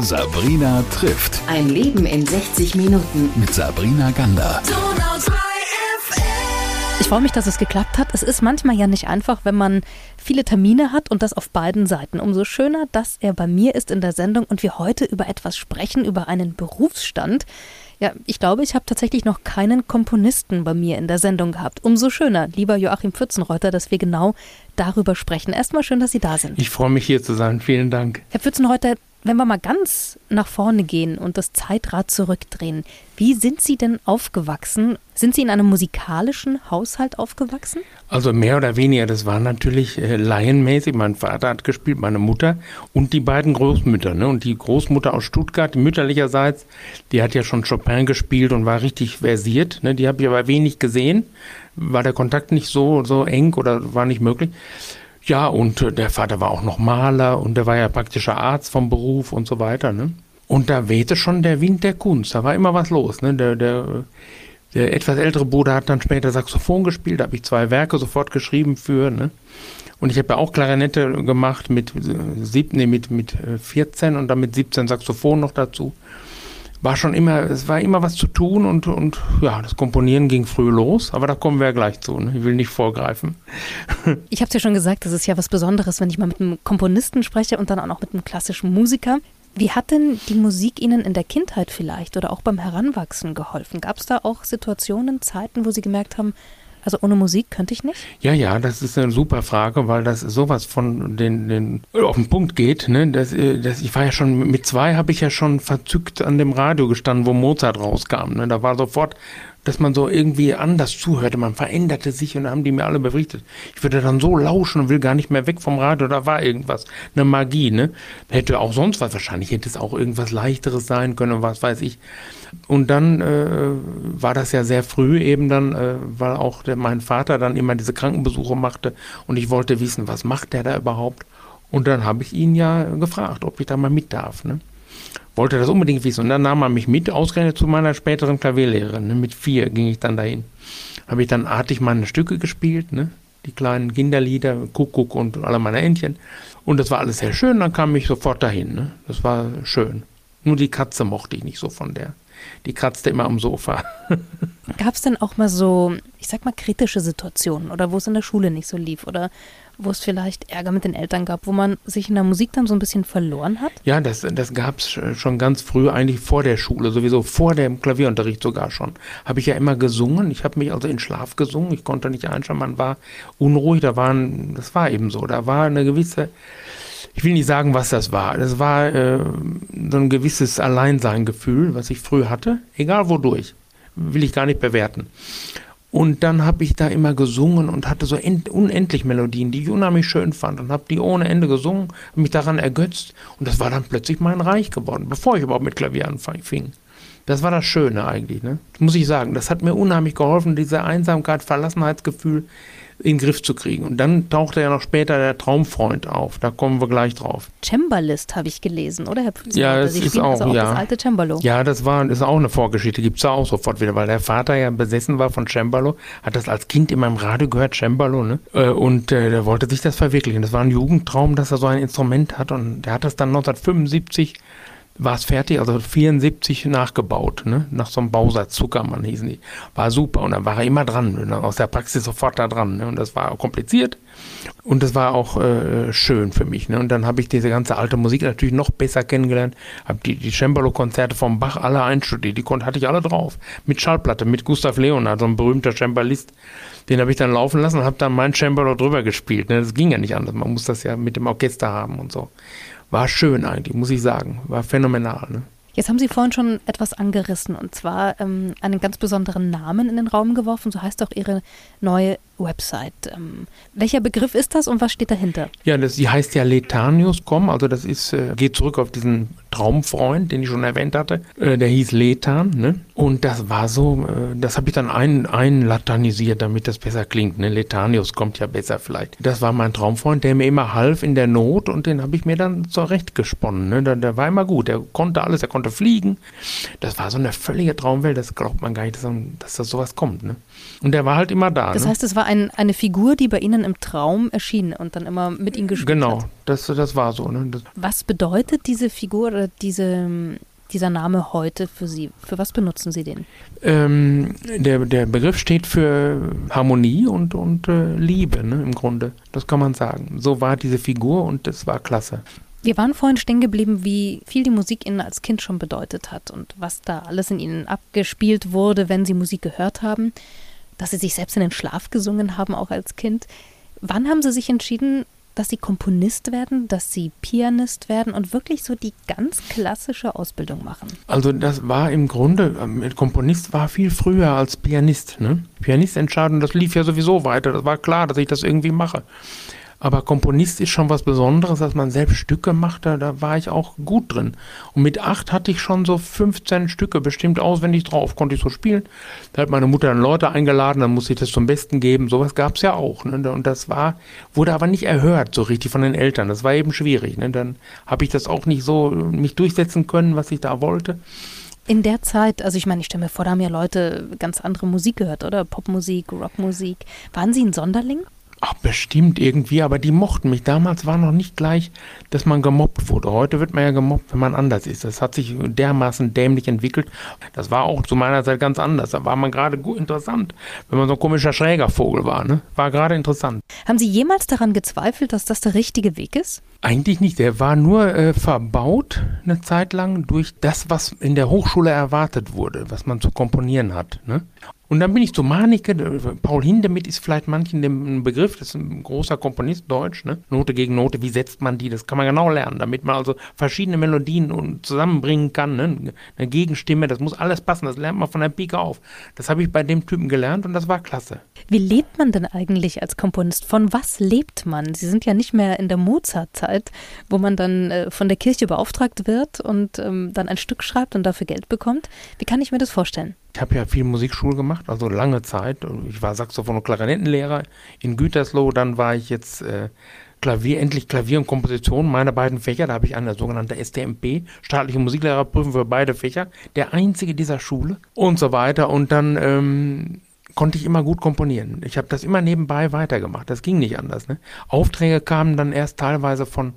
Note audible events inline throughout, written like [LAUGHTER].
Sabrina trifft. Ein Leben in 60 Minuten. Mit Sabrina Gander. Ich freue mich, dass es geklappt hat. Es ist manchmal ja nicht einfach, wenn man viele Termine hat und das auf beiden Seiten. Umso schöner, dass er bei mir ist in der Sendung und wir heute über etwas sprechen, über einen Berufsstand. Ja, ich glaube, ich habe tatsächlich noch keinen Komponisten bei mir in der Sendung gehabt. Umso schöner, lieber Joachim Pfützenreuter, dass wir genau darüber sprechen. Erstmal schön, dass Sie da sind. Ich freue mich hier zu sein. Vielen Dank. Herr Pfützenreuter, wenn wir mal ganz nach vorne gehen und das Zeitrad zurückdrehen, wie sind Sie denn aufgewachsen? Sind Sie in einem musikalischen Haushalt aufgewachsen? Also mehr oder weniger, das war natürlich äh, laienmäßig. Mein Vater hat gespielt, meine Mutter und die beiden Großmütter. Ne? Und die Großmutter aus Stuttgart, mütterlicherseits, die hat ja schon Chopin gespielt und war richtig versiert. Ne? Die habe ich aber wenig gesehen. War der Kontakt nicht so, so eng oder war nicht möglich. Ja, und äh, der Vater war auch noch Maler und der war ja praktischer Arzt vom Beruf und so weiter. Ne? Und da wehte schon der Wind der Kunst. Da war immer was los. Ne? Der, der, der etwas ältere Bruder hat dann später Saxophon gespielt. Da habe ich zwei Werke sofort geschrieben für. Ne? Und ich habe ja auch Klarinette gemacht mit, äh, sieb, nee, mit, mit 14 äh, und dann mit 17 Saxophon noch dazu war schon immer, es war immer was zu tun und, und ja, das Komponieren ging früh los, aber da kommen wir ja gleich zu. Ne? Ich will nicht vorgreifen. [LAUGHS] Ich habe es ja schon gesagt, das ist ja was Besonderes, wenn ich mal mit einem Komponisten spreche und dann auch noch mit einem klassischen Musiker. Wie hat denn die Musik Ihnen in der Kindheit vielleicht oder auch beim Heranwachsen geholfen? Gab es da auch Situationen, Zeiten, wo Sie gemerkt haben, also ohne Musik könnte ich nicht? Ja, ja, das ist eine super Frage, weil das sowas von den, den auf den Punkt geht. Ne? Das, äh, das, ich war ja schon mit zwei habe ich ja schon verzückt an dem Radio gestanden, wo Mozart rauskam. Ne? Da war sofort dass man so irgendwie anders zuhörte. Man veränderte sich und haben die mir alle berichtet. Ich würde dann so lauschen und will gar nicht mehr weg vom Radio. Da war irgendwas, eine Magie, ne? Hätte auch sonst was, wahrscheinlich hätte es auch irgendwas leichteres sein können, was weiß ich. Und dann äh, war das ja sehr früh eben dann, äh, weil auch der, mein Vater dann immer diese Krankenbesuche machte und ich wollte wissen, was macht der da überhaupt? Und dann habe ich ihn ja gefragt, ob ich da mal mit darf, ne? Wollte das unbedingt wissen. Und dann nahm er mich mit, ausgerechnet zu meiner späteren Klavierlehrerin. Ne? Mit vier ging ich dann dahin. Habe ich dann artig meine Stücke gespielt, ne? die kleinen Kinderlieder, Kuckuck und alle meine Entchen. Und das war alles sehr schön, dann kam ich sofort dahin. Ne? Das war schön. Nur die Katze mochte ich nicht so von der. Die kratzte immer am Sofa. [LAUGHS] Gab es denn auch mal so, ich sag mal, kritische Situationen oder wo es in der Schule nicht so lief oder wo es vielleicht Ärger mit den Eltern gab, wo man sich in der Musik dann so ein bisschen verloren hat? Ja, das, das gab es schon ganz früh, eigentlich vor der Schule, sowieso vor dem Klavierunterricht sogar schon. Habe ich ja immer gesungen. Ich habe mich also in Schlaf gesungen. Ich konnte nicht einschlafen. Man war unruhig. Da waren, das war eben so. Da war eine gewisse, ich will nicht sagen, was das war. Das war äh, so ein gewisses Alleinseingefühl, was ich früh hatte, egal wodurch. Will ich gar nicht bewerten. Und dann habe ich da immer gesungen und hatte so unendlich Melodien, die ich unheimlich schön fand und habe die ohne Ende gesungen, mich daran ergötzt und das war dann plötzlich mein Reich geworden, bevor ich überhaupt mit Klavier anfing. Das war das Schöne eigentlich, ne? muss ich sagen. Das hat mir unheimlich geholfen, diese Einsamkeit, Verlassenheitsgefühl in den Griff zu kriegen. Und dann tauchte ja noch später der Traumfreund auf. Da kommen wir gleich drauf. Cembalist habe ich gelesen, oder Herr Pütz? Ja, das ist auch, also auch ja. das alte Cembalo. Ja, das war ist auch eine Vorgeschichte. Gibt es da auch sofort wieder, weil der Vater ja besessen war von Cembalo, hat das als Kind immer im Radio gehört, Cembalo, ne? Äh, und äh, der wollte sich das verwirklichen. Das war ein Jugendtraum, dass er so ein Instrument hat. Und der hat das dann 1975 war es fertig, also 74 nachgebaut, ne? nach so einem Bausatz, Zuckermann hießen die. War super und dann war er immer dran, ne? aus der Praxis sofort da dran. Ne? Und das war kompliziert und das war auch äh, schön für mich. Ne? Und dann habe ich diese ganze alte Musik natürlich noch besser kennengelernt, habe die, die Cembalo-Konzerte vom Bach alle einstudiert, die konnte, hatte ich alle drauf. Mit Schallplatte, mit Gustav Leonard, so ein berühmter Cembalist. Den habe ich dann laufen lassen und habe dann mein Cembalo drüber gespielt. Ne? Das ging ja nicht anders, man muss das ja mit dem Orchester haben und so war schön eigentlich, muss ich sagen. War phänomenal. Ne? Jetzt haben Sie vorhin schon etwas angerissen und zwar ähm, einen ganz besonderen Namen in den Raum geworfen. So heißt auch Ihre neue Website. Ähm, welcher Begriff ist das und was steht dahinter? Ja, das, die heißt ja Letanius.com, also das ist, äh, geht zurück auf diesen Traumfreund, den ich schon erwähnt hatte. Äh, der hieß Lethan, ne? Und das war so, äh, das habe ich dann ein, einlatanisiert, damit das besser klingt. Ne? Letanius kommt ja besser vielleicht. Das war mein Traumfreund, der mir immer half in der Not und den habe ich mir dann zurechtgesponnen. Ne? Der, der war immer gut, der konnte alles, er konnte fliegen. Das war so eine völlige Traumwelt, das glaubt man gar nicht, dass, dass da sowas kommt. Ne? Und der war halt immer da. Das ne? heißt, es war war ein, eine Figur, die bei Ihnen im Traum erschien und dann immer mit Ihnen gespielt genau, hat. das, das war so. Ne? Was bedeutet diese Figur oder diese, dieser Name heute für Sie? Für was benutzen Sie den? ähm, der, der Begriff steht für Harmonie und, und äh, Liebe, ne, im Grunde. Das kann man sagen. So war diese Figur und das war klasse. Wir waren vorhin stehen geblieben, wie viel die Musik Ihnen als Kind schon bedeutet hat und was da alles in Ihnen abgespielt wurde, wenn Sie Musik gehört haben, dass Sie sich selbst in den Schlaf gesungen haben, auch als Kind. Wann haben Sie sich entschieden, dass Sie Komponist werden, dass Sie Pianist werden und wirklich so die ganz klassische Ausbildung machen? Also das war im Grunde, ähm, Komponist war viel früher als Pianist. Ne? Pianistentscheidung, das lief ja sowieso weiter. Das war klar, dass ich das irgendwie mache. Aber Komponist ist schon was Besonderes, dass man selbst Stücke macht, da, da war ich auch gut drin. Und mit acht hatte ich schon so 15 Stücke bestimmt auswendig drauf, konnte ich so spielen. Da hat meine Mutter dann Leute eingeladen, dann musste ich das zum Besten geben. Sowas gab es ja auch. Ne? Und das war, wurde aber nicht erhört so richtig von den Eltern. Das war eben schwierig. Ne? Dann habe ich das auch nicht so mich durchsetzen können, was ich da wollte. In der Zeit, also ich meine, ich stelle mir vor, da haben ja Leute ganz andere Musik gehört, oder? Popmusik, Rockmusik. Waren Sie ein Sonderling? Ach, bestimmt irgendwie, aber die mochten mich. Damals war noch nicht gleich, dass man gemobbt wurde. Heute wird man ja gemobbt, wenn man anders ist. Das hat sich dermaßen dämlich entwickelt. Das war auch zu meiner Zeit ganz anders. Da war man gerade gut interessant, wenn man so ein komischer Schrägervogel war. Ne? War gerade interessant. Haben Sie jemals daran gezweifelt, dass das der richtige Weg ist? Eigentlich nicht. Der war nur äh, verbaut eine Zeit lang durch das, was in der Hochschule erwartet wurde, was man zu komponieren hat. Ne? Und dann bin ich zu Manike, Paul Hindemith ist vielleicht manchen ein Begriff, das ist ein großer Komponist, Deutsch, ne? Note gegen Note, wie setzt man die, das kann man genau lernen, damit man also verschiedene Melodien zusammenbringen kann, ne? eine Gegenstimme, das muss alles passen, das lernt man von der Pike auf. Das habe ich bei dem Typen gelernt und das war klasse. Wie lebt man denn eigentlich als Komponist? Von was lebt man? Sie sind ja nicht mehr in der Mozart-Zeit, wo man dann äh, von der Kirche beauftragt wird und ähm, dann ein Stück schreibt und dafür Geld bekommt. Wie kann ich mir das vorstellen? Ich habe ja viel Musikschule gemacht, also lange Zeit. Ich war Saxophon- und Klarinettenlehrer in Gütersloh. Dann war ich jetzt äh, Klavier, endlich Klavier und Komposition, meine beiden Fächer. Da habe ich eine sogenannte STMP, staatliche Musiklehrerprüfung für beide Fächer. Der einzige dieser Schule und so weiter. Und dann ähm, konnte ich immer gut komponieren. Ich habe das immer nebenbei weitergemacht. Das ging nicht anders. Ne? Aufträge kamen dann erst teilweise von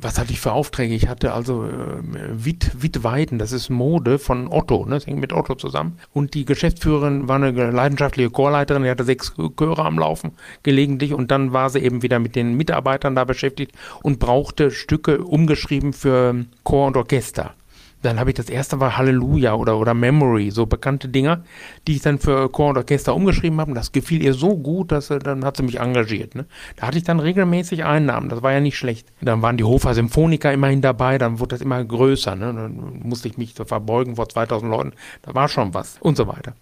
was hatte ich für Aufträge? Ich hatte also äh, Witt, Wittweiden, das ist Mode von Otto, ne? das hängt mit Otto zusammen. Und die Geschäftsführerin war eine leidenschaftliche Chorleiterin, die hatte sechs Chöre am Laufen gelegentlich und dann war sie eben wieder mit den Mitarbeitern da beschäftigt und brauchte Stücke umgeschrieben für Chor und Orchester. Dann habe ich das erste war Halleluja oder, oder Memory, so bekannte Dinger, die ich dann für Chor und Orchester umgeschrieben habe. Und das gefiel ihr so gut, dass sie, dann hat sie mich engagiert. Ne? Da hatte ich dann regelmäßig Einnahmen, das war ja nicht schlecht. Dann waren die Hofer Symphoniker immerhin dabei, dann wurde das immer größer. Ne? Dann musste ich mich so verbeugen vor 2000 Leuten, da war schon was und so weiter.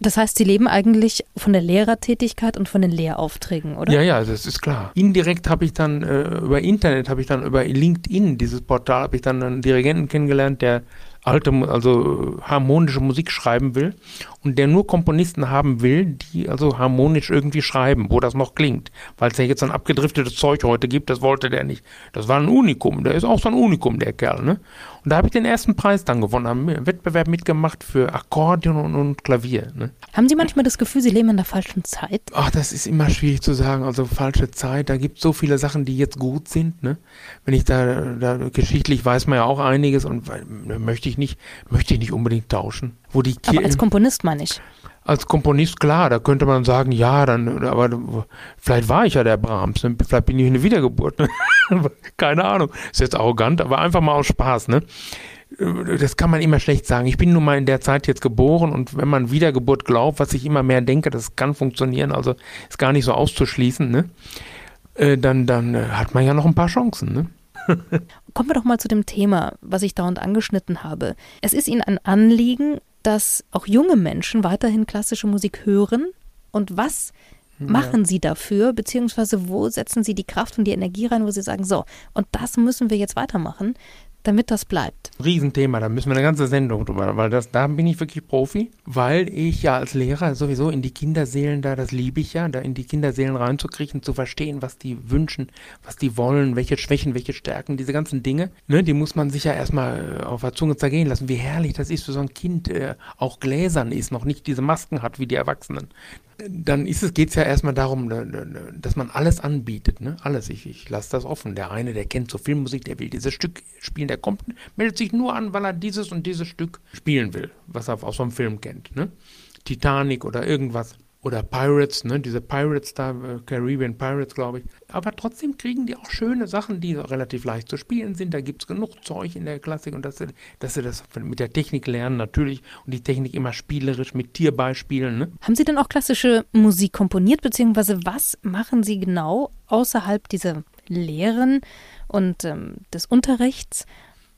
Das heißt, Sie leben eigentlich von der Lehrertätigkeit und von den Lehraufträgen, oder? Ja, ja, das ist klar. Indirekt habe ich dann äh, über Internet, habe ich dann über LinkedIn, dieses Portal, habe ich dann einen Dirigenten kennengelernt, der alte, also harmonische Musik schreiben will und der nur Komponisten haben will, die also harmonisch irgendwie schreiben, wo das noch klingt. Weil es ja jetzt so ein abgedriftetes Zeug heute gibt, das wollte der nicht. Das war ein Unikum, der ist auch so ein Unikum, der Kerl, ne? Und da habe ich den ersten Preis dann gewonnen, haben einen Wettbewerb mitgemacht für Akkordeon und, und Klavier. Ne? Haben Sie manchmal das Gefühl, Sie leben in der falschen Zeit? Ach, das ist immer schwierig zu sagen. Also falsche Zeit, da gibt es so viele Sachen, die jetzt gut sind. Ne? Wenn ich da, da geschichtlich weiß man ja auch einiges und möchte ich nicht, möchte ich nicht unbedingt tauschen. Wo die Aber als Komponist meine ich. Als Komponist, klar, da könnte man sagen, ja, dann, aber vielleicht war ich ja der Brahms, ne? vielleicht bin ich eine Wiedergeburt. Ne? [LAUGHS] Keine Ahnung. Ist jetzt arrogant, aber einfach mal aus Spaß, ne? Das kann man immer schlecht sagen. Ich bin nun mal in der Zeit jetzt geboren und wenn man Wiedergeburt glaubt, was ich immer mehr denke, das kann funktionieren, also ist gar nicht so auszuschließen, ne? Äh, dann, dann äh, hat man ja noch ein paar Chancen, ne? [LAUGHS] Kommen wir doch mal zu dem Thema, was ich dauernd angeschnitten habe. Es ist Ihnen ein Anliegen, dass auch junge Menschen weiterhin klassische Musik hören? Und was ja. machen Sie dafür, beziehungsweise wo setzen Sie die Kraft und die Energie rein, wo Sie sagen, so, und das müssen wir jetzt weitermachen, damit das bleibt? Riesenthema, da müssen wir eine ganze Sendung drüber, weil das, da bin ich wirklich Profi, weil ich ja als Lehrer sowieso in die Kinderseelen da, das liebe ich ja, da in die Kinderseelen reinzukriechen, zu verstehen, was die wünschen, was die wollen, welche Schwächen, welche Stärken, diese ganzen Dinge, ne, die muss man sich ja erstmal auf der Zunge zergehen lassen, wie herrlich das ist für so ein Kind, äh, auch gläsern ist, noch nicht diese Masken hat wie die Erwachsenen. Dann ist es, geht es ja erstmal darum, dass man alles anbietet, ne? Alles. Ich, ich lasse das offen. Der eine, der kennt so Filmmusik, der will dieses Stück spielen, der kommt, meldet sich nur an, weil er dieses und dieses Stück spielen will, was er aus so einem Film kennt, ne? Titanic oder irgendwas oder Pirates, ne, diese Pirates da, äh, Caribbean Pirates, glaube ich. Aber trotzdem kriegen die auch schöne Sachen, die relativ leicht zu spielen sind. Da gibt es genug Zeug in der Klassik und dass sie, dass sie das mit der Technik lernen, natürlich. Und die Technik immer spielerisch mit Tierbeispielen. Ne? Haben Sie denn auch klassische Musik komponiert, beziehungsweise was machen Sie genau außerhalb dieser Lehren und ähm, des Unterrichts,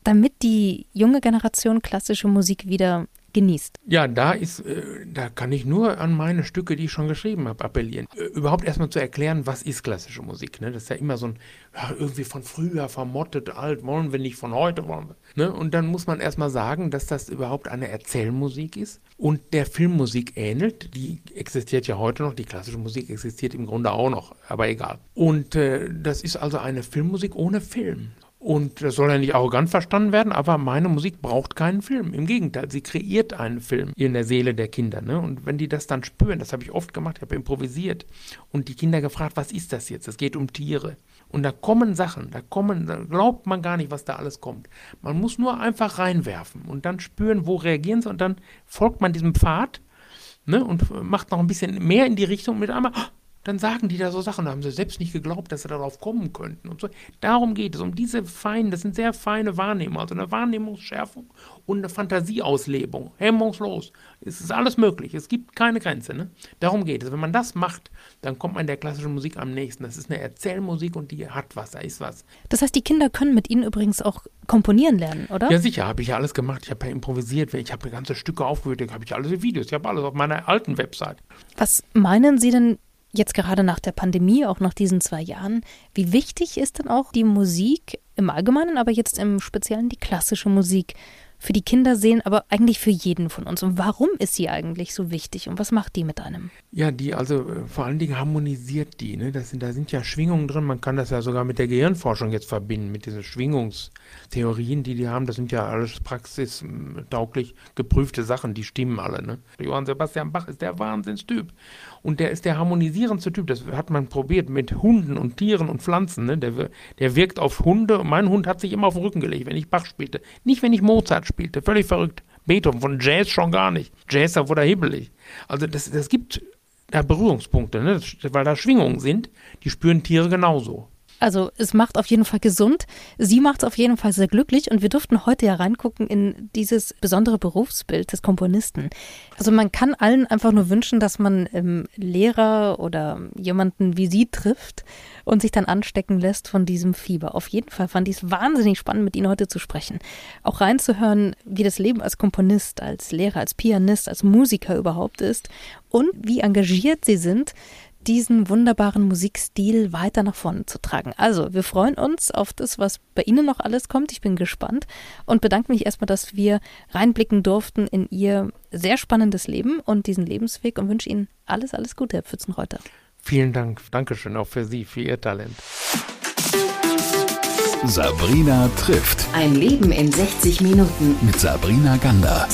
damit die junge Generation klassische Musik wieder genießt. Ja, da ist, äh, da kann ich nur an meine Stücke, die ich schon geschrieben habe, appellieren. Äh, überhaupt erstmal zu erklären, was ist klassische Musik. Ne? Das ist ja immer so ein, ja, irgendwie von früher vermottet, alt, wollen wir nicht von heute, wollen wir. Ne? Und dann muss man erstmal sagen, dass das überhaupt eine Erzählmusik ist und der Filmmusik ähnelt. Die existiert ja heute noch, die klassische Musik existiert im Grunde auch noch, aber egal. Und äh, das ist also eine Filmmusik ohne Film. Und das soll ja nicht arrogant verstanden werden, aber meine Musik braucht keinen Film. Im Gegenteil, sie kreiert einen Film in der Seele der Kinder. Ne? Und wenn die das dann spüren, das habe ich oft gemacht, ich habe improvisiert und die Kinder gefragt, was ist das jetzt? Es geht um Tiere. Und da kommen Sachen, da kommen, da glaubt man gar nicht, was da alles kommt. Man muss nur einfach reinwerfen und dann spüren, wo reagieren sie und dann folgt man diesem Pfad ne, und macht noch ein bisschen mehr in die Richtung mit einmal, dann sagen die da so Sachen, da haben sie selbst nicht geglaubt, dass sie darauf kommen könnten und so. Darum geht es, um diese feinen, das sind sehr feine Wahrnehmungen, also eine Wahrnehmungsschärfung und eine Fantasieauslebung, hemmungslos. Es ist alles möglich, es gibt keine Grenze. Ne? Darum geht es. Wenn man das macht, dann kommt man der klassischen Musik am nächsten. Das ist eine Erzählmusik und die hat was, da ist was. Das heißt, die Kinder können mit Ihnen übrigens auch komponieren lernen, oder? Ja, sicher, habe ich ja alles gemacht. Ich habe ja improvisiert, ich habe ganze Stücke aufgehört, habe ich alles Videos, ich habe alles auf meiner alten Website. Was meinen Sie denn, jetzt gerade nach der Pandemie, auch nach diesen zwei Jahren, wie wichtig ist denn auch die Musik im Allgemeinen, aber jetzt im Speziellen die klassische Musik für die Kinder sehen, aber eigentlich für jeden von uns. Und warum ist sie eigentlich so wichtig und was macht die mit einem? Ja, die, also äh, vor allen Dingen harmonisiert die. Ne? Das sind, da sind ja Schwingungen drin. Man kann das ja sogar mit der Gehirnforschung jetzt verbinden, mit diesen Schwingungstheorien, die die haben. Das sind ja alles praxistauglich geprüfte Sachen, die stimmen alle. Ne? Johann Sebastian Bach ist der Wahnsinnstyp. Und der ist der harmonisierendste Typ. Das hat man probiert mit Hunden und Tieren und Pflanzen. Ne? Der, der wirkt auf Hunde. Mein Hund hat sich immer auf den Rücken gelegt, wenn ich Bach spielte. Nicht, wenn ich Mozart spielte. Völlig verrückt. Beethoven, von Jazz schon gar nicht. Jazz, da wurde er hibbelig. Also das, das gibt da Berührungspunkte, ne? weil da Schwingungen sind, die spüren Tiere genauso. Also es macht auf jeden Fall gesund. Sie macht es auf jeden Fall sehr glücklich und wir durften heute ja reingucken in dieses besondere Berufsbild des Komponisten. Also man kann allen einfach nur wünschen, dass man ähm, Lehrer oder jemanden wie Sie trifft und sich dann anstecken lässt von diesem Fieber. Auf jeden Fall fand ich es wahnsinnig spannend, mit Ihnen heute zu sprechen. Auch reinzuhören, wie das Leben als Komponist, als Lehrer, als Pianist, als Musiker überhaupt ist und wie engagiert Sie sind diesen wunderbaren Musikstil weiter nach vorne zu tragen. Also, wir freuen uns auf das, was bei Ihnen noch alles kommt. Ich bin gespannt und bedanke mich erstmal, dass wir reinblicken durften in Ihr sehr spannendes Leben und diesen Lebensweg und wünsche Ihnen alles, alles Gute, Herr Pfützenreuter. Vielen Dank. Dankeschön auch für Sie, für Ihr Talent. Sabrina trifft. Ein Leben in 60 Minuten. Mit Sabrina Gander.